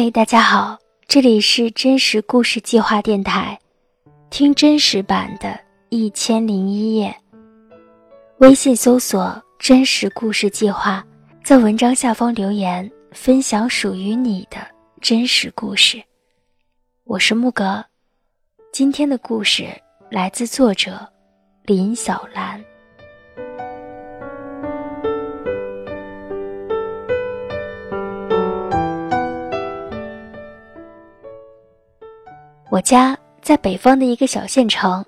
嘿，大家好，这里是真实故事计划电台，听真实版的《一千零一夜》。微信搜索“真实故事计划”，在文章下方留言分享属于你的真实故事。我是木格，今天的故事来自作者林小兰。我家在北方的一个小县城，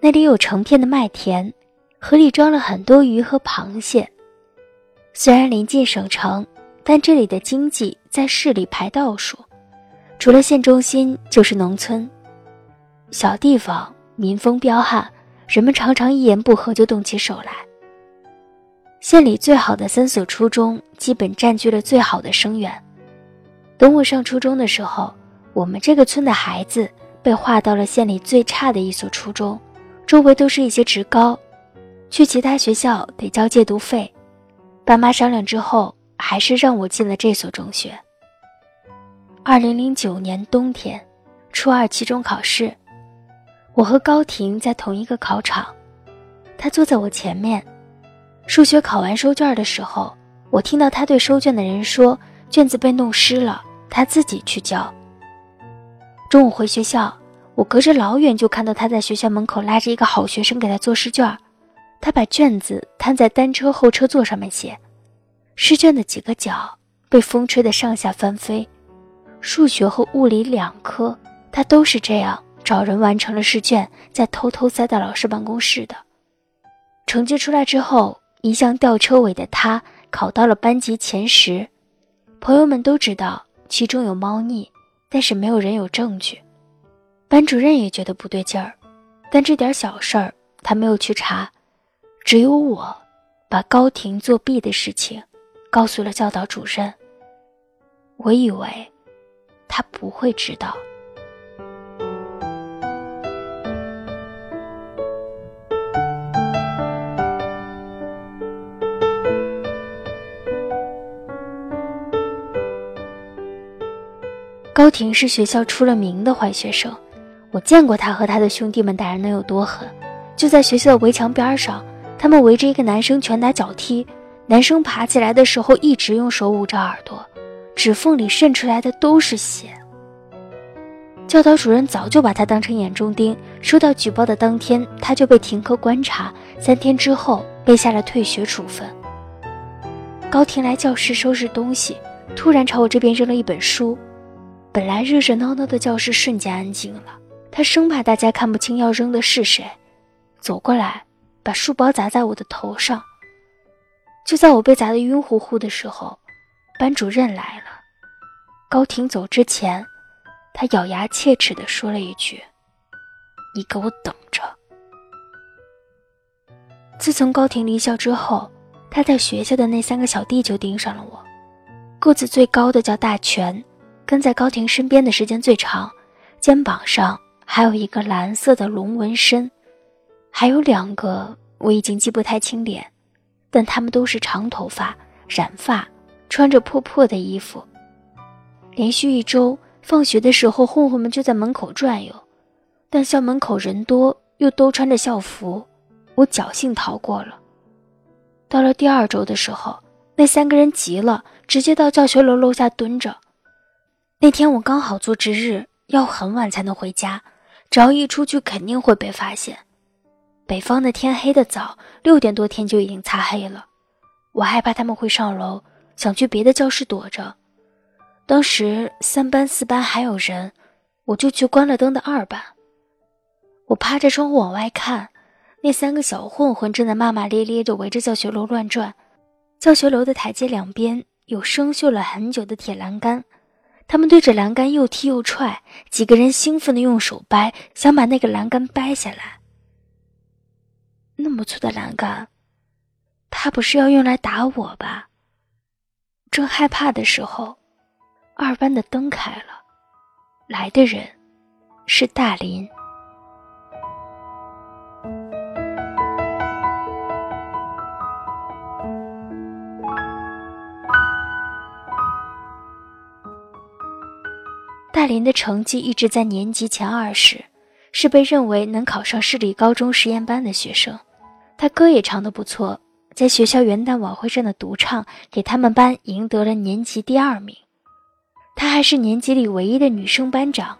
那里有成片的麦田，河里装了很多鱼和螃蟹。虽然临近省城，但这里的经济在市里排倒数，除了县中心就是农村。小地方民风彪悍，人们常常一言不合就动起手来。县里最好的三所初中基本占据了最好的生源。等我上初中的时候。我们这个村的孩子被划到了县里最差的一所初中，周围都是一些职高，去其他学校得交借读费。爸妈商量之后，还是让我进了这所中学。二零零九年冬天，初二期中考试，我和高婷在同一个考场，他坐在我前面。数学考完收卷的时候，我听到他对收卷的人说：“卷子被弄湿了，他自己去交。”中午回学校，我隔着老远就看到他在学校门口拉着一个好学生给他做试卷。他把卷子摊在单车后车座上面写，试卷的几个角被风吹得上下翻飞。数学和物理两科，他都是这样找人完成了试卷，再偷偷塞到老师办公室的。成绩出来之后，一向吊车尾的他考到了班级前十，朋友们都知道其中有猫腻。但是没有人有证据，班主任也觉得不对劲儿，但这点小事儿他没有去查，只有我把高婷作弊的事情告诉了教导主任。我以为他不会知道。高婷是学校出了名的坏学生，我见过他和他的兄弟们打人能有多狠。就在学校的围墙边上，他们围着一个男生拳打脚踢，男生爬起来的时候一直用手捂着耳朵，指缝里渗出来的都是血。教导主任早就把他当成眼中钉，收到举报的当天他就被停课观察，三天之后被下了退学处分。高婷来教室收拾东西，突然朝我这边扔了一本书。本来热热闹闹的教室瞬间安静了，他生怕大家看不清要扔的是谁，走过来，把书包砸在我的头上。就在我被砸得晕乎乎的时候，班主任来了。高婷走之前，他咬牙切齿地说了一句：“你给我等着。”自从高婷离校之后，他在学校的那三个小弟就盯上了我，个子最高的叫大全。跟在高婷身边的时间最长，肩膀上还有一个蓝色的龙纹身，还有两个我已经记不太清脸，但他们都是长头发、染发，穿着破破的衣服。连续一周，放学的时候混混们就在门口转悠，但校门口人多，又都穿着校服，我侥幸逃过了。到了第二周的时候，那三个人急了，直接到教学楼楼下蹲着。那天我刚好做值日，要很晚才能回家，只要一出去肯定会被发现。北方的天黑的早，六点多天就已经擦黑了。我害怕他们会上楼，想去别的教室躲着。当时三班四班还有人，我就去关了灯的二班。我趴着窗户往外看，那三个小混混正在骂骂咧咧地围着教学楼乱转。教学楼的台阶两边有生锈了很久的铁栏杆。他们对着栏杆又踢又踹，几个人兴奋的用手掰，想把那个栏杆掰下来。那么粗的栏杆，他不是要用来打我吧？正害怕的时候，二班的灯开了，来的人是大林。大林的成绩一直在年级前二十，是被认为能考上市里高中实验班的学生。他歌也唱得不错，在学校元旦晚会上的独唱给他们班赢得了年级第二名。她还是年级里唯一的女生班长。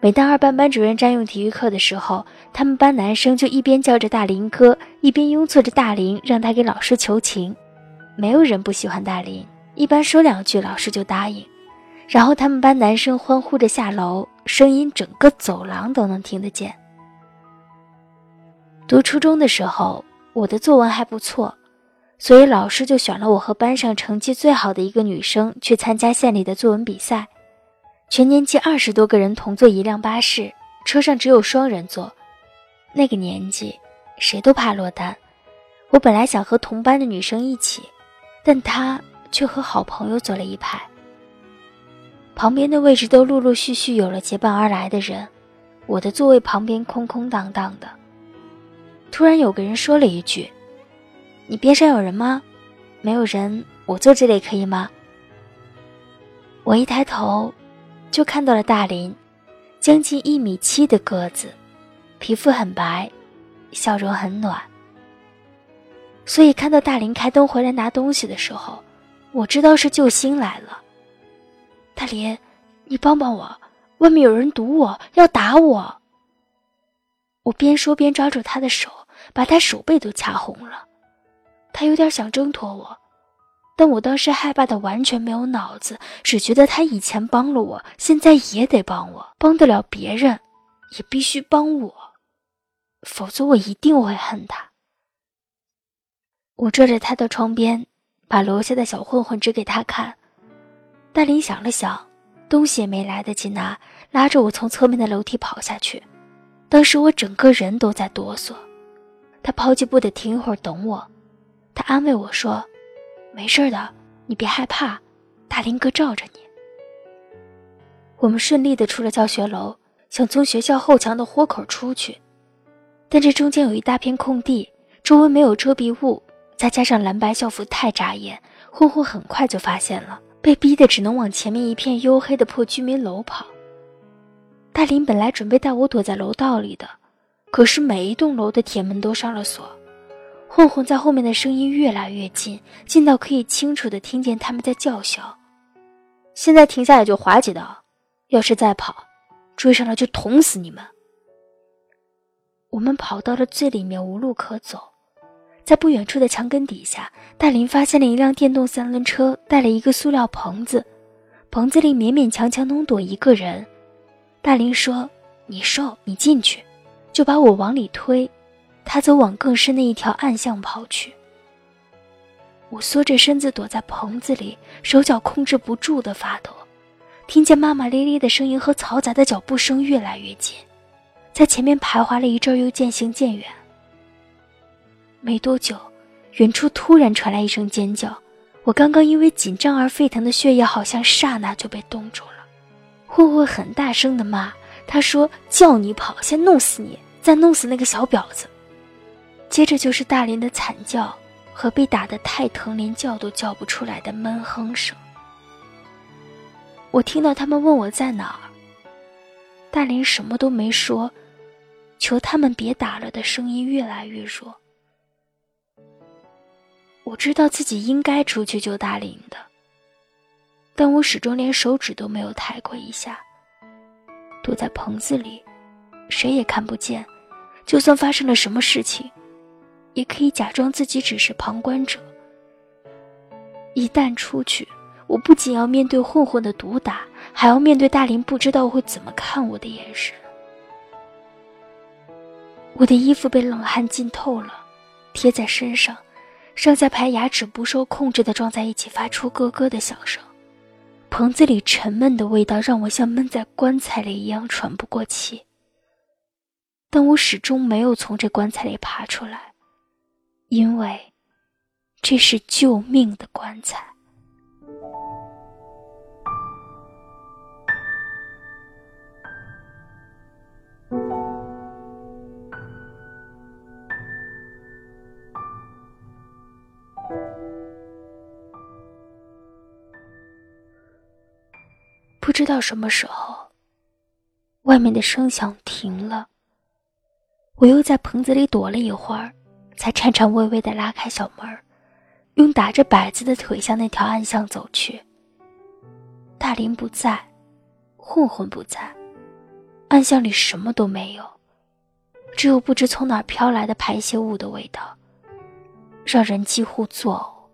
每当二班班主任占用体育课的时候，他们班男生就一边叫着大林哥，一边拥簇着大林，让他给老师求情。没有人不喜欢大林，一般说两句，老师就答应。然后他们班男生欢呼着下楼，声音整个走廊都能听得见。读初中的时候，我的作文还不错，所以老师就选了我和班上成绩最好的一个女生去参加县里的作文比赛。全年级二十多个人同坐一辆巴士，车上只有双人座。那个年纪，谁都怕落单。我本来想和同班的女生一起，但她却和好朋友坐了一排。旁边的位置都陆陆续续有了结伴而来的人，我的座位旁边空空荡荡的。突然有个人说了一句：“你边上有人吗？没有人，我坐这里可以吗？”我一抬头。就看到了大林，将近一米七的个子，皮肤很白，笑容很暖。所以看到大林开灯回来拿东西的时候，我知道是救星来了。大林，你帮帮我，外面有人堵我，要打我。我边说边抓住他的手，把他手背都掐红了。他有点想挣脱我。但我当时害怕的完全没有脑子，只觉得他以前帮了我，现在也得帮我，帮得了别人，也必须帮我，否则我一定会恨他。我拽着他的窗边，把楼下的小混混指给他看。大林想了想，东西也没来得及拿，拉着我从侧面的楼梯跑下去。当时我整个人都在哆嗦。他跑几步得停一会儿等我，他安慰我说。没事的，你别害怕，大林哥罩着你。我们顺利的出了教学楼，想从学校后墙的豁口出去，但这中间有一大片空地，周围没有遮蔽物，再加上蓝白校服太扎眼，混混很快就发现了，被逼的只能往前面一片黝黑的破居民楼跑。大林本来准备带我躲在楼道里的，可是每一栋楼的铁门都上了锁。混混在后面的声音越来越近，近到可以清楚的听见他们在叫嚣。现在停下来就划几刀，要是再跑，追上来就捅死你们。我们跑到了最里面，无路可走，在不远处的墙根底下，大林发现了一辆电动三轮车，带了一个塑料棚子，棚子里勉勉强强能躲一个人。大林说：“你瘦，你进去。”就把我往里推。他走往更深的一条暗巷跑去。我缩着身子躲在棚子里，手脚控制不住的发抖，听见骂骂咧咧的声音和嘈杂的脚步声越来越近，在前面徘徊了一阵，又渐行渐远。没多久，远处突然传来一声尖叫，我刚刚因为紧张而沸腾的血液好像刹那就被冻住了。混混很大声的骂，他说：“叫你跑，先弄死你，再弄死那个小婊子。”接着就是大林的惨叫和被打得太疼，连叫都叫不出来的闷哼声。我听到他们问我在哪儿，大林什么都没说，求他们别打了的声音越来越弱。我知道自己应该出去救大林的，但我始终连手指都没有抬过一下。躲在棚子里，谁也看不见，就算发生了什么事情。也可以假装自己只是旁观者。一旦出去，我不仅要面对混混的毒打，还要面对大林不知道会怎么看我的眼神。我的衣服被冷汗浸透了，贴在身上，上下排牙齿不受控制的撞在一起，发出咯咯的响声。棚子里沉闷的味道让我像闷在棺材里一样喘不过气。但我始终没有从这棺材里爬出来。因为这是救命的棺材。不知道什么时候，外面的声响停了。我又在棚子里躲了一会儿，才颤颤巍巍地拉开小门，用打着摆子的腿向那条暗巷走去。大林不在，混混不在，暗巷里什么都没有，只有不知从哪飘来的排泄物的味道，让人几乎作呕。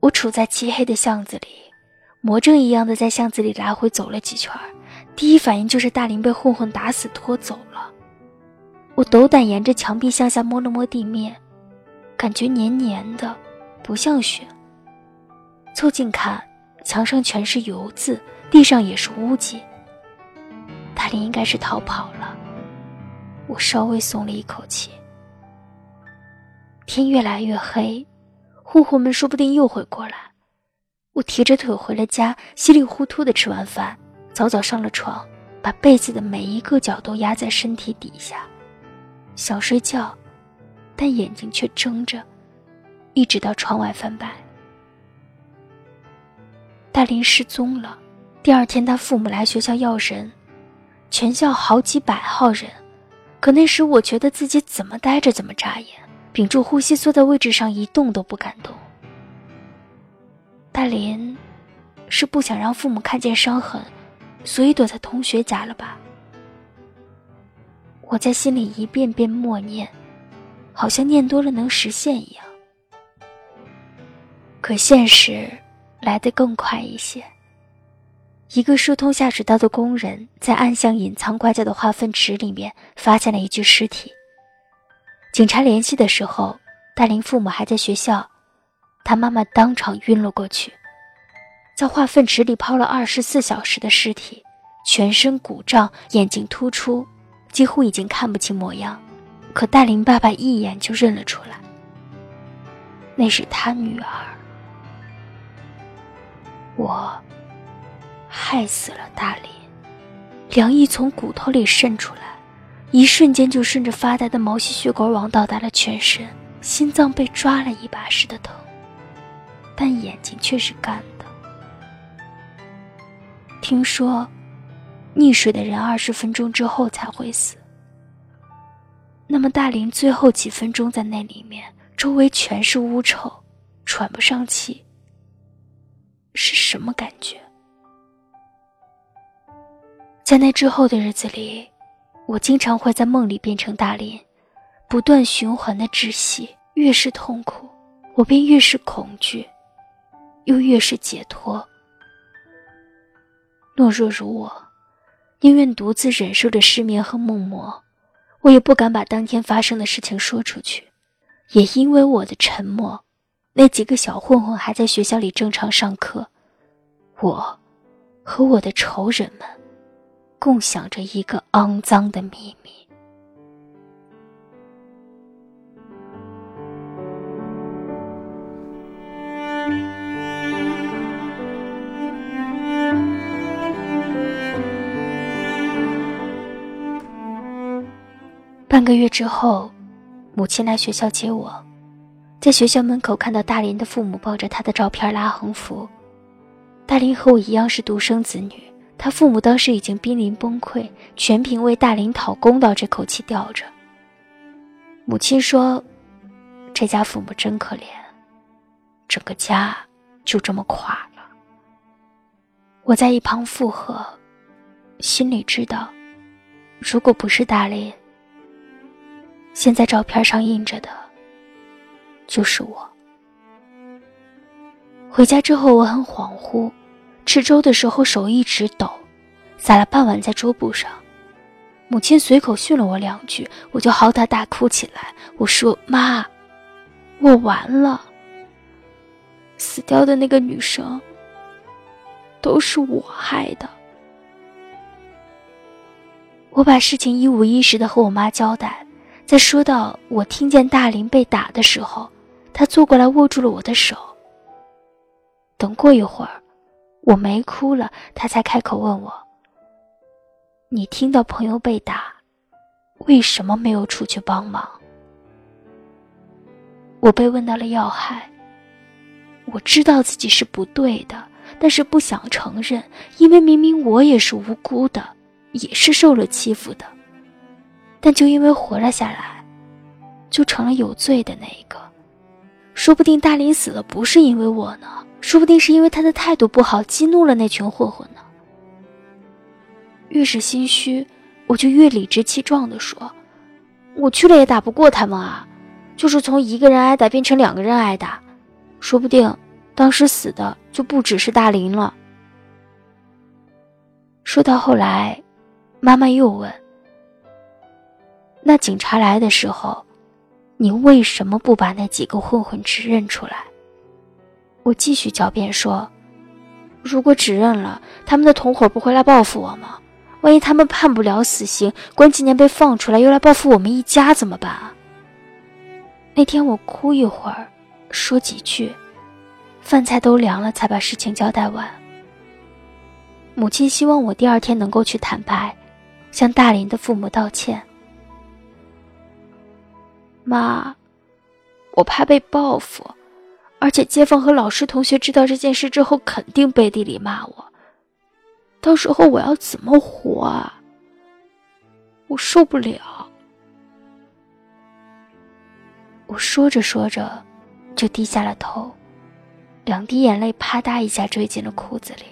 我处在漆黑的巷子里，魔怔一样的在巷子里来回走了几圈第一反应就是大林被混混打死拖走了。我斗胆沿着墙壁向下摸了摸地面，感觉黏黏的，不像雪。凑近看。墙上全是油渍，地上也是污迹。大林应该是逃跑了，我稍微松了一口气。天越来越黑，混混们说不定又会过来。我提着腿回了家，稀里糊涂的吃完饭，早早上了床，把被子的每一个角都压在身体底下，想睡觉，但眼睛却睁着，一直到窗外翻白。大林失踪了。第二天，他父母来学校要人，全校好几百号人。可那时，我觉得自己怎么呆着怎么眨眼，屏住呼吸，坐在位置上一动都不敢动。大林是不想让父母看见伤痕，所以躲在同学家了吧？我在心里一遍遍默念，好像念多了能实现一样。可现实。来得更快一些。一个疏通下水道的工人在暗巷隐藏拐角的化粪池里面发现了一具尸体。警察联系的时候，大林父母还在学校，他妈妈当场晕了过去，在化粪池里泡了二十四小时的尸体，全身鼓胀，眼睛突出，几乎已经看不清模样。可大林爸爸一眼就认了出来，那是他女儿。我害死了大林，凉意从骨头里渗出来，一瞬间就顺着发呆的毛细血管网到达了全身，心脏被抓了一把似的疼，但眼睛却是干的。听说，溺水的人二十分钟之后才会死。那么大林最后几分钟在那里面，周围全是污臭，喘不上气。是什么感觉？在那之后的日子里，我经常会在梦里变成大林，不断循环的窒息。越是痛苦，我便越是恐惧，又越是解脱。懦弱如我，宁愿独自忍受着失眠和梦魔，我也不敢把当天发生的事情说出去。也因为我的沉默。那几个小混混还在学校里正常上课，我，和我的仇人们，共享着一个肮脏的秘密。半个月之后，母亲来学校接我。在学校门口看到大林的父母抱着他的照片拉横幅，大林和我一样是独生子女，他父母当时已经濒临崩溃，全凭为大林讨公道这口气吊着。母亲说：“这家父母真可怜，整个家就这么垮了。”我在一旁附和，心里知道，如果不是大林，现在照片上印着的。就是我。回家之后，我很恍惚，吃粥的时候手一直抖，撒了半碗在桌布上。母亲随口训了我两句，我就嚎啕大哭起来。我说：“妈，我完了。死掉的那个女生，都是我害的。”我把事情一五一十的和我妈交代，在说到我听见大林被打的时候。他坐过来握住了我的手。等过一会儿，我没哭了，他才开口问我：“你听到朋友被打，为什么没有出去帮忙？”我被问到了要害，我知道自己是不对的，但是不想承认，因为明明我也是无辜的，也是受了欺负的，但就因为活了下来，就成了有罪的那一个。说不定大林死了不是因为我呢，说不定是因为他的态度不好，激怒了那群混混呢。越是心虚，我就越理直气壮地说：“我去了也打不过他们啊，就是从一个人挨打变成两个人挨打，说不定当时死的就不只是大林了。”说到后来，妈妈又问：“那警察来的时候，你为什么不把那几个混混指认出来？”我继续狡辩说：“如果指认了，他们的同伙不会来报复我吗？”万一他们判不了死刑，关几年被放出来，又来报复我们一家怎么办啊？那天我哭一会儿，说几句，饭菜都凉了，才把事情交代完。母亲希望我第二天能够去坦白，向大林的父母道歉。妈，我怕被报复，而且街坊和老师同学知道这件事之后，肯定背地里骂我。到时候我要怎么活啊？我受不了。我说着说着，就低下了头，两滴眼泪啪嗒一下坠进了裤子里。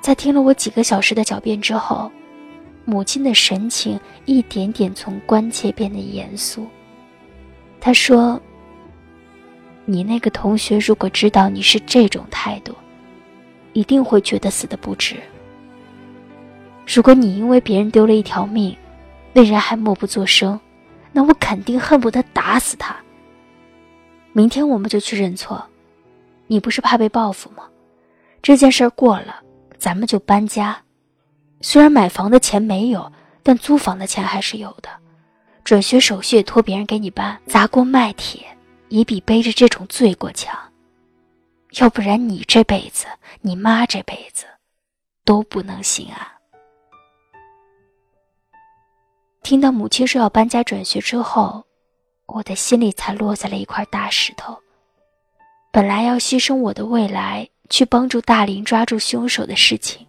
在听了我几个小时的狡辩之后，母亲的神情一点点从关切变得严肃。她说：“你那个同学如果知道你是这种态度，”一定会觉得死的不值。如果你因为别人丢了一条命，那人还默不作声，那我肯定恨不得打死他。明天我们就去认错，你不是怕被报复吗？这件事过了，咱们就搬家。虽然买房的钱没有，但租房的钱还是有的。转学手续也托别人给你办，砸锅卖铁也比背着这种罪过强。要不然你这辈子，你妈这辈子，都不能心安。听到母亲说要搬家转学之后，我的心里才落下了一块大石头。本来要牺牲我的未来去帮助大林抓住凶手的事情，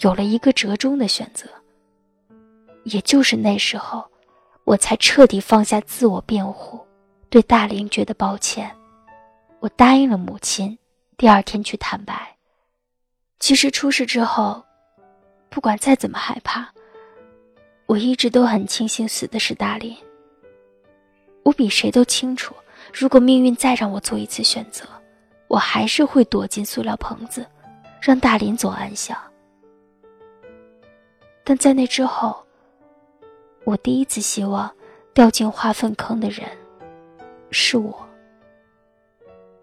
有了一个折中的选择。也就是那时候，我才彻底放下自我辩护，对大林觉得抱歉。我答应了母亲。第二天去坦白。其实出事之后，不管再怎么害怕，我一直都很庆幸死的是大林。我比谁都清楚，如果命运再让我做一次选择，我还是会躲进塑料棚子，让大林走安详。但在那之后，我第一次希望掉进化粪坑的人是我，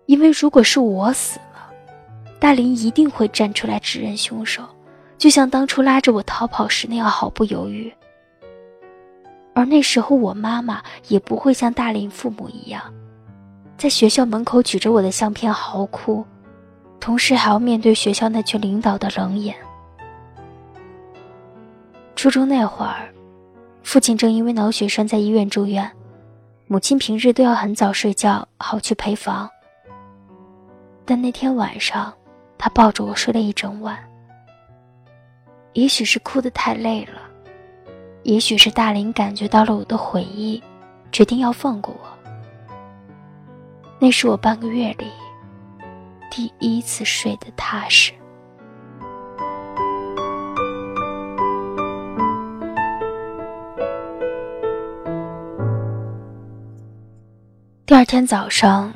因为如果是我死了。大林一定会站出来指认凶手，就像当初拉着我逃跑时那样毫不犹豫。而那时候我妈妈也不会像大林父母一样，在学校门口举着我的相片嚎哭，同时还要面对学校那群领导的冷眼。初中那会儿，父亲正因为脑血栓在医院住院，母亲平日都要很早睡觉，好去陪房。但那天晚上。他抱着我睡了一整晚。也许是哭得太累了，也许是大林感觉到了我的悔意，决定要放过我。那是我半个月里第一次睡得踏实。第二天早上，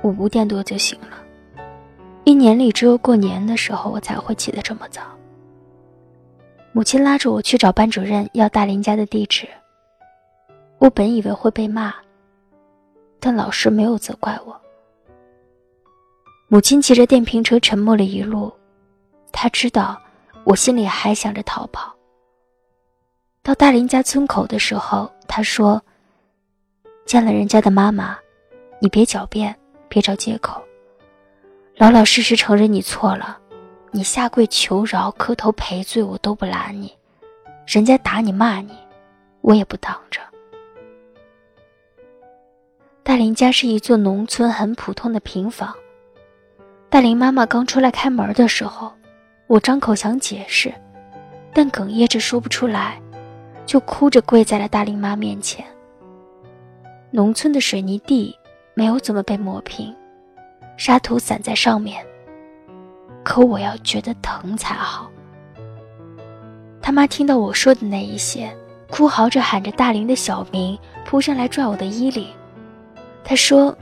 我五点多就醒了。一年里只有过年的时候，我才会起得这么早。母亲拉着我去找班主任要大林家的地址。我本以为会被骂，但老师没有责怪我。母亲骑着电瓶车沉默了一路，她知道我心里还想着逃跑。到大林家村口的时候，她说：“见了人家的妈妈，你别狡辩，别找借口。”老老实实承认你错了，你下跪求饶、磕头赔罪，我都不拦你。人家打你骂你，我也不挡着。大林家是一座农村很普通的平房，大林妈妈刚出来开门的时候，我张口想解释，但哽咽着说不出来，就哭着跪在了大林妈面前。农村的水泥地没有怎么被磨平，沙土散在上面。可我要觉得疼才好。他妈听到我说的那一些，哭嚎着喊着大林的小名，扑上来拽我的衣领。他说：“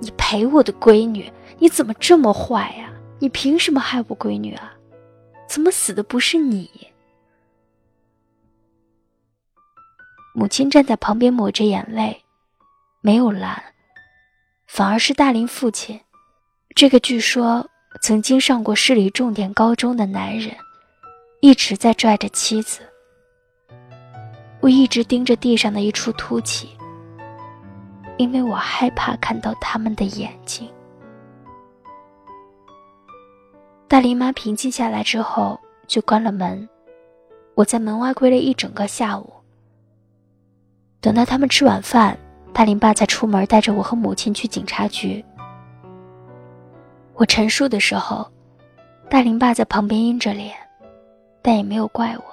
你陪我的闺女，你怎么这么坏呀？你凭什么害我闺女啊？怎么死的不是你？”母亲站在旁边抹着眼泪，没有拦，反而是大林父亲，这个据说曾经上过市里重点高中的男人，一直在拽着妻子。我一直盯着地上的一处凸起。因为我害怕看到他们的眼睛。大林妈平静下来之后，就关了门。我在门外跪了一整个下午。等到他们吃晚饭，大林爸才出门带着我和母亲去警察局。我陈述的时候，大林爸在旁边阴着脸，但也没有怪我。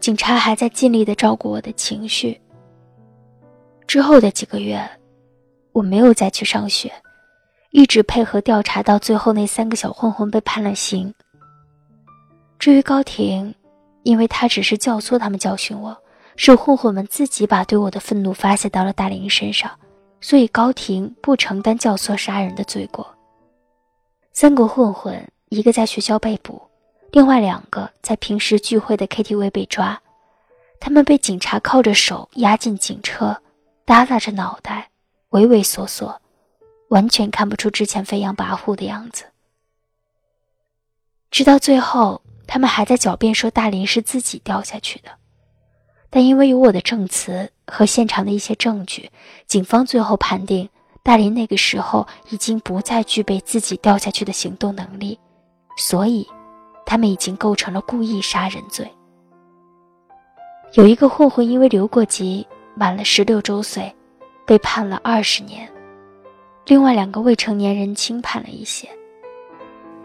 警察还在尽力的照顾我的情绪。之后的几个月，我没有再去上学，一直配合调查，到最后那三个小混混被判了刑。至于高婷，因为他只是教唆他们教训我，是混混们自己把对我的愤怒发泄到了大林身上，所以高婷不承担教唆杀人的罪过。三个混混，一个在学校被捕，另外两个在平时聚会的 KTV 被抓，他们被警察铐着手押进警车。耷拉着脑袋，畏畏缩缩，完全看不出之前飞扬跋扈的样子。直到最后，他们还在狡辩说大林是自己掉下去的，但因为有我的证词和现场的一些证据，警方最后判定大林那个时候已经不再具备自己掉下去的行动能力，所以他们已经构成了故意杀人罪。有一个混混因为留过级。满了十六周岁，被判了二十年。另外两个未成年人轻判了一些。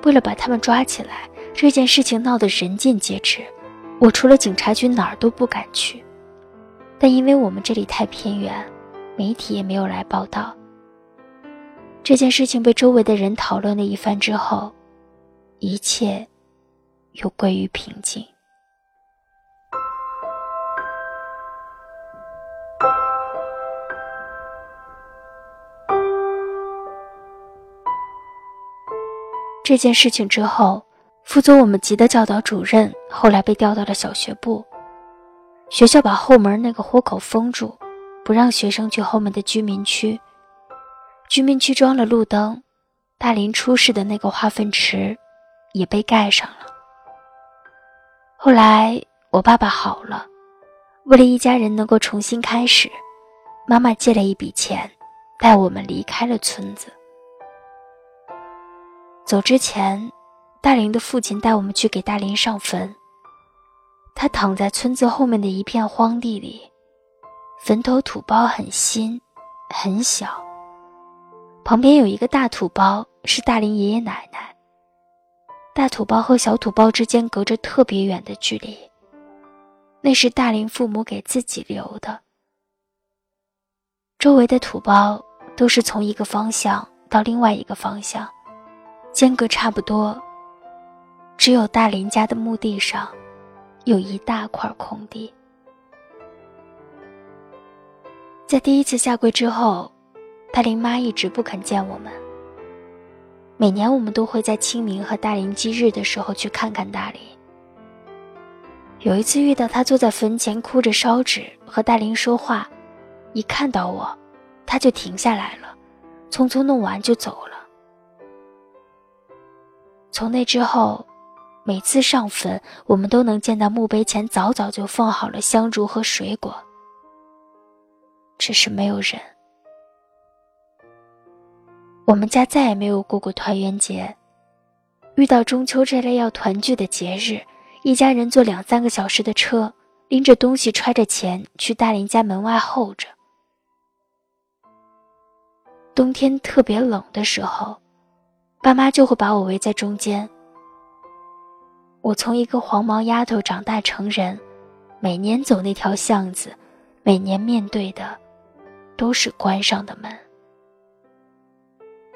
为了把他们抓起来，这件事情闹得人尽皆知。我除了警察局哪儿都不敢去，但因为我们这里太偏远，媒体也没有来报道。这件事情被周围的人讨论了一番之后，一切又归于平静。这件事情之后，负责我们级的教导主任后来被调到了小学部。学校把后门那个豁口封住，不让学生去后面的居民区。居民区装了路灯，大林出事的那个化粪池也被盖上了。后来我爸爸好了，为了一家人能够重新开始，妈妈借了一笔钱，带我们离开了村子。走之前，大林的父亲带我们去给大林上坟。他躺在村子后面的一片荒地里，坟头土包很新，很小。旁边有一个大土包，是大林爷爷奶奶。大土包和小土包之间隔着特别远的距离，那是大林父母给自己留的。周围的土包都是从一个方向到另外一个方向。间隔差不多，只有大林家的墓地上有一大块空地。在第一次下跪之后，大林妈一直不肯见我们。每年我们都会在清明和大林忌日的时候去看看大林。有一次遇到他坐在坟前哭着烧纸和大林说话，一看到我，他就停下来了，匆匆弄完就走了。从那之后，每次上坟，我们都能见到墓碑前早早就放好了香烛和水果。只是没有人。我们家再也没有过过团圆节。遇到中秋这类要团聚的节日，一家人坐两三个小时的车，拎着东西，揣着钱去大林家门外候着。冬天特别冷的时候。爸妈就会把我围在中间。我从一个黄毛丫头长大成人，每年走那条巷子，每年面对的都是关上的门。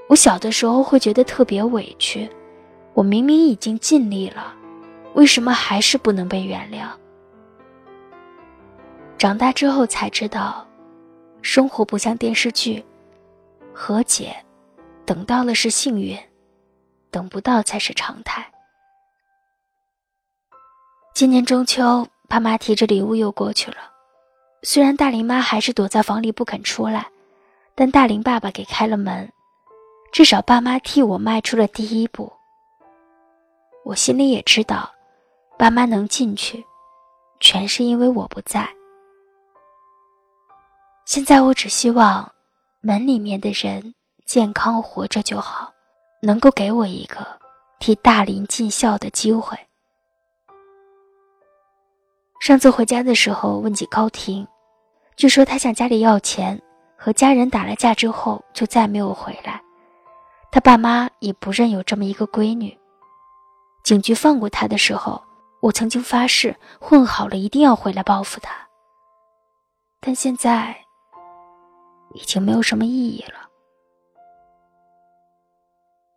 我小的时候会觉得特别委屈，我明明已经尽力了，为什么还是不能被原谅？长大之后才知道，生活不像电视剧，和解，等到了是幸运，等不到才是常态。今年中秋，爸妈提着礼物又过去了。虽然大林妈还是躲在房里不肯出来，但大林爸爸给开了门，至少爸妈替我迈出了第一步。我心里也知道，爸妈能进去，全是因为我不在。现在我只希望，门里面的人健康活着就好，能够给我一个替大林尽孝的机会。上次回家的时候问起高婷，据说她向家里要钱，和家人打了架之后就再没有回来。他爸妈也不认有这么一个闺女。警局放过他的时候，我曾经发誓混好了一定要回来报复他。但现在已经没有什么意义了。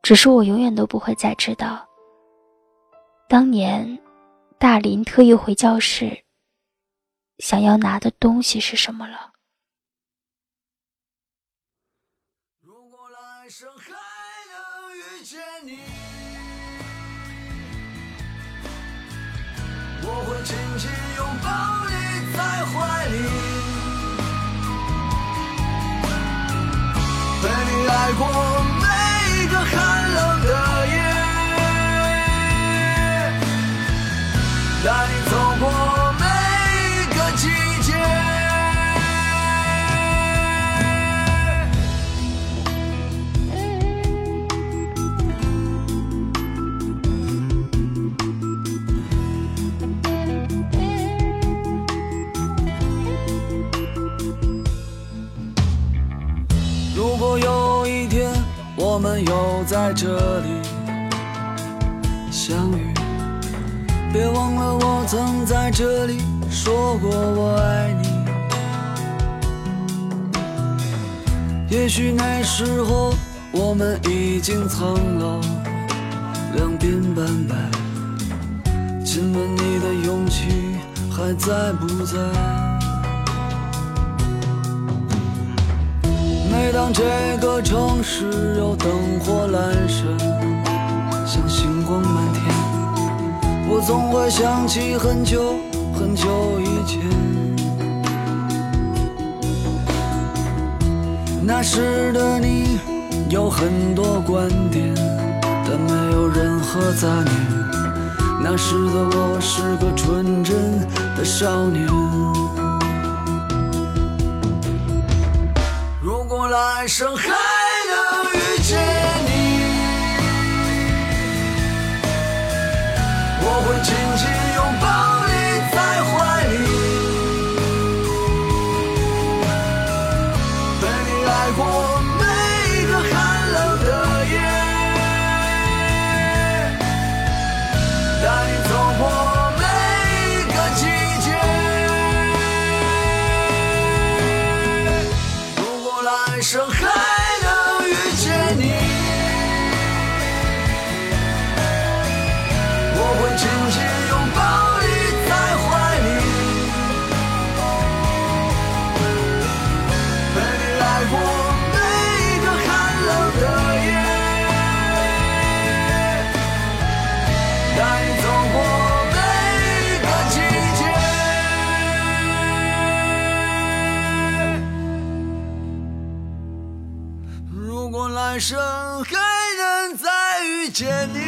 只是我永远都不会再知道，当年。大林特意回教室，想要拿的东西是什么了？如果来生还能遇见你，我会紧紧拥抱你在怀里，被你爱过如果有一天我们又在这里相遇。别忘了，我曾在这里说过我爱你。也许那时候我们已经苍老，两鬓斑白，亲吻你的勇气还在不在？每当这个城市有灯火阑珊，像星光满天。我总会想起很久很久以前，那时的你有很多观点，但没有任何杂念。那时的我是个纯真的少年。来生还能遇见你。我会紧紧生还能再遇见你，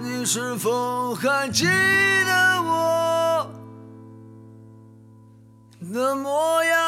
你是否还记得我的模样？